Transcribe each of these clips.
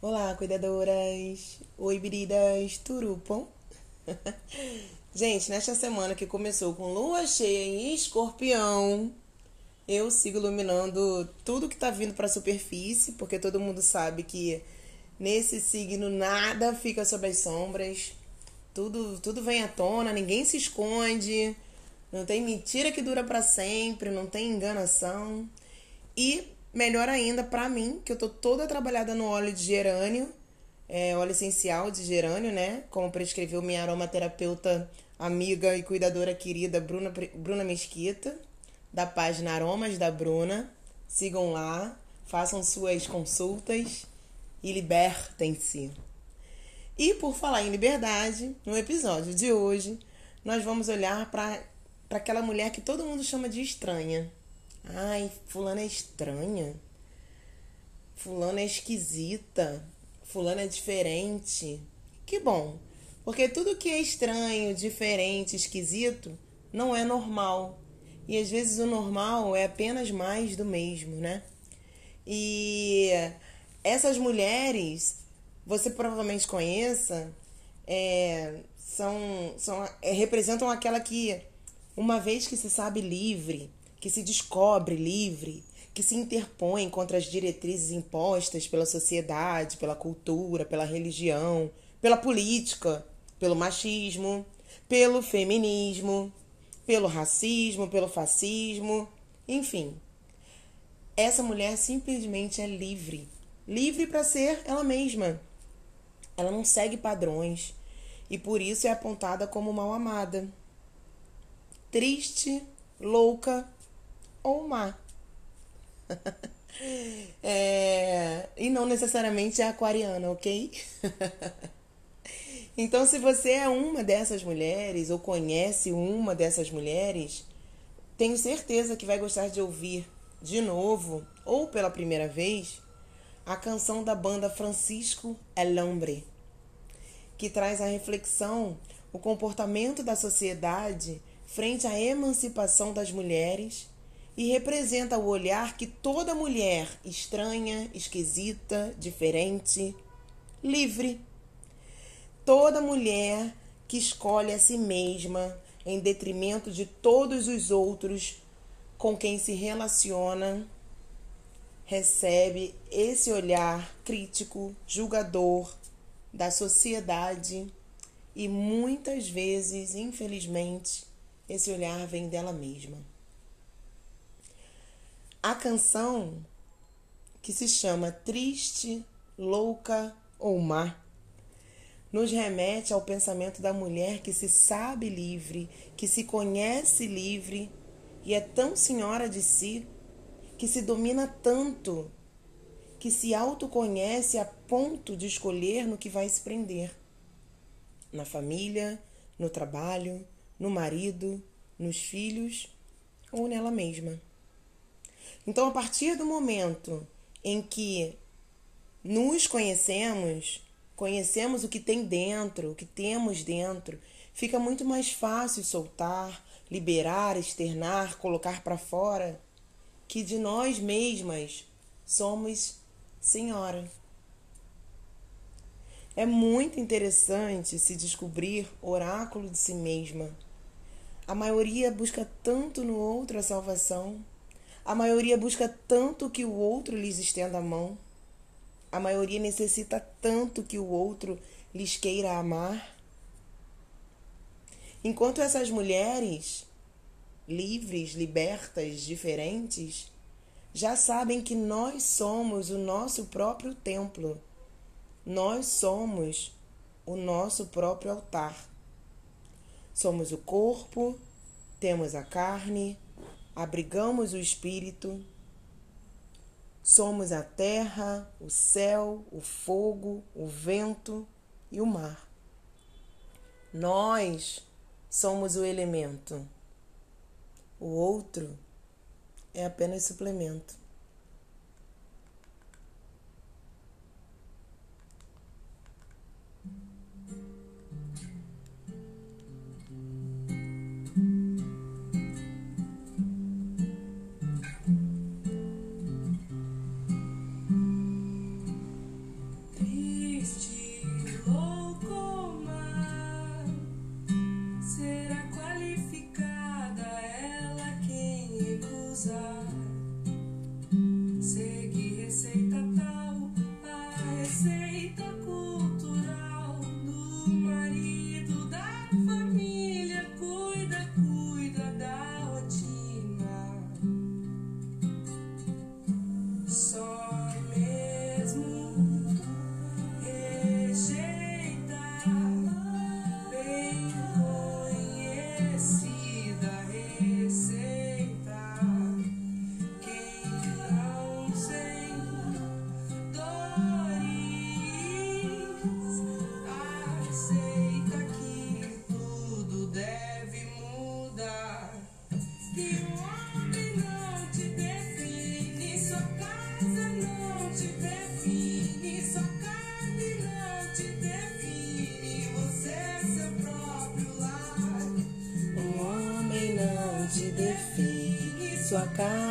Olá, cuidadoras! Oi, biridas! Turupom! Gente, nesta semana que começou com lua cheia em escorpião, eu sigo iluminando tudo que tá vindo pra superfície, porque todo mundo sabe que nesse signo nada fica sob as sombras, tudo, tudo vem à tona, ninguém se esconde, não tem mentira que dura para sempre, não tem enganação. E melhor ainda para mim, que eu tô toda trabalhada no óleo de gerânio, é, óleo essencial de gerânio, né? Como prescreveu minha aromaterapeuta amiga e cuidadora querida Bruna, Bruna Mesquita, da página Aromas da Bruna. Sigam lá, façam suas consultas e libertem-se. E por falar em liberdade, no episódio de hoje, nós vamos olhar para aquela mulher que todo mundo chama de estranha. Ai, fulana é estranha. Fulana é esquisita. Fulana é diferente. Que bom, porque tudo que é estranho, diferente, esquisito não é normal. E às vezes o normal é apenas mais do mesmo, né? E essas mulheres, você provavelmente conheça, é, são, são, é, representam aquela que, uma vez que se sabe livre, que se descobre livre, que se interpõe contra as diretrizes impostas pela sociedade, pela cultura, pela religião, pela política, pelo machismo, pelo feminismo, pelo racismo, pelo fascismo, enfim. Essa mulher simplesmente é livre, livre para ser ela mesma. Ela não segue padrões e por isso é apontada como mal amada. Triste, louca ou má. é... E não necessariamente é aquariana, ok? então, se você é uma dessas mulheres ou conhece uma dessas mulheres, tenho certeza que vai gostar de ouvir de novo ou pela primeira vez a canção da banda Francisco El Hombre, que traz a reflexão o comportamento da sociedade frente à emancipação das mulheres e representa o olhar que toda mulher estranha, esquisita, diferente, livre, toda mulher que escolhe a si mesma em detrimento de todos os outros com quem se relaciona, recebe esse olhar crítico, julgador da sociedade e muitas vezes, infelizmente, esse olhar vem dela mesma. A canção, que se chama Triste, Louca ou Má, nos remete ao pensamento da mulher que se sabe livre, que se conhece livre e é tão senhora de si, que se domina tanto, que se autoconhece a ponto de escolher no que vai se prender na família, no trabalho, no marido, nos filhos ou nela mesma. Então, a partir do momento em que nos conhecemos, conhecemos o que tem dentro, o que temos dentro, fica muito mais fácil soltar, liberar, externar, colocar para fora que de nós mesmas somos senhora. É muito interessante se descobrir oráculo de si mesma. A maioria busca tanto no outro a salvação a maioria busca tanto que o outro lhes estenda a mão. A maioria necessita tanto que o outro lhes queira amar. Enquanto essas mulheres, livres, libertas, diferentes, já sabem que nós somos o nosso próprio templo. Nós somos o nosso próprio altar. Somos o corpo, temos a carne, abrigamos o espírito, somos a terra, o céu, o fogo, o vento e o mar. Nós somos o elemento. O outro é apenas suplemento.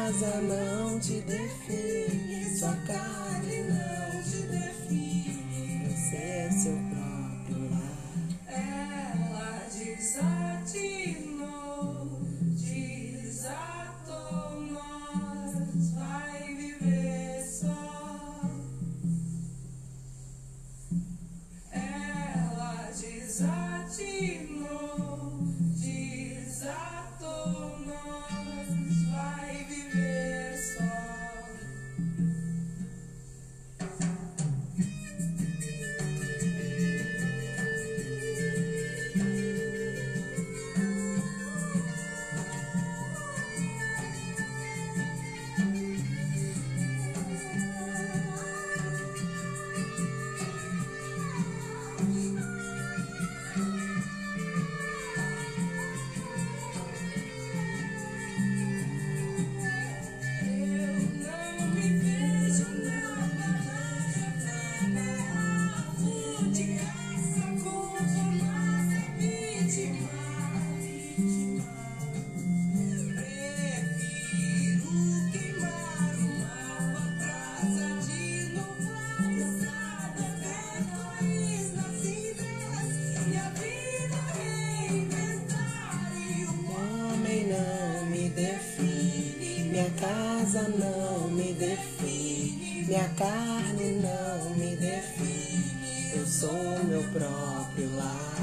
Casa não te define, sua carne não te define. Você é seu próprio lar. Ela desatinou, define, minha casa não me define, minha carne não me define. Eu sou meu próprio lar.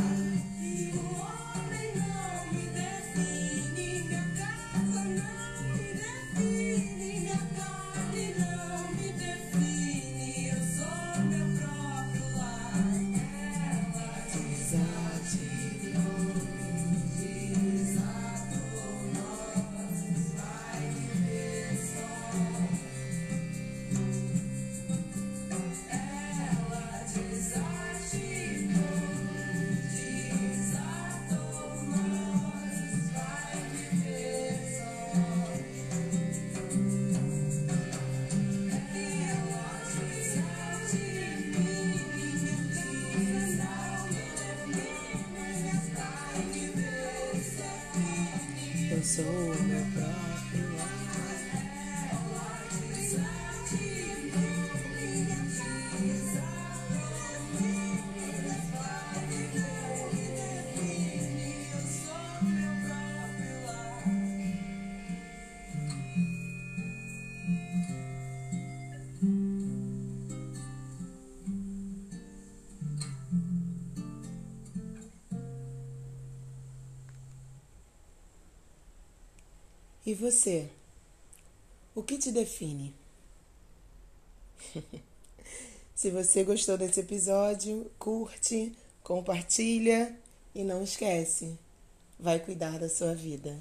Eu E você? O que te define? Se você gostou desse episódio, curte, compartilha e não esquece, vai cuidar da sua vida.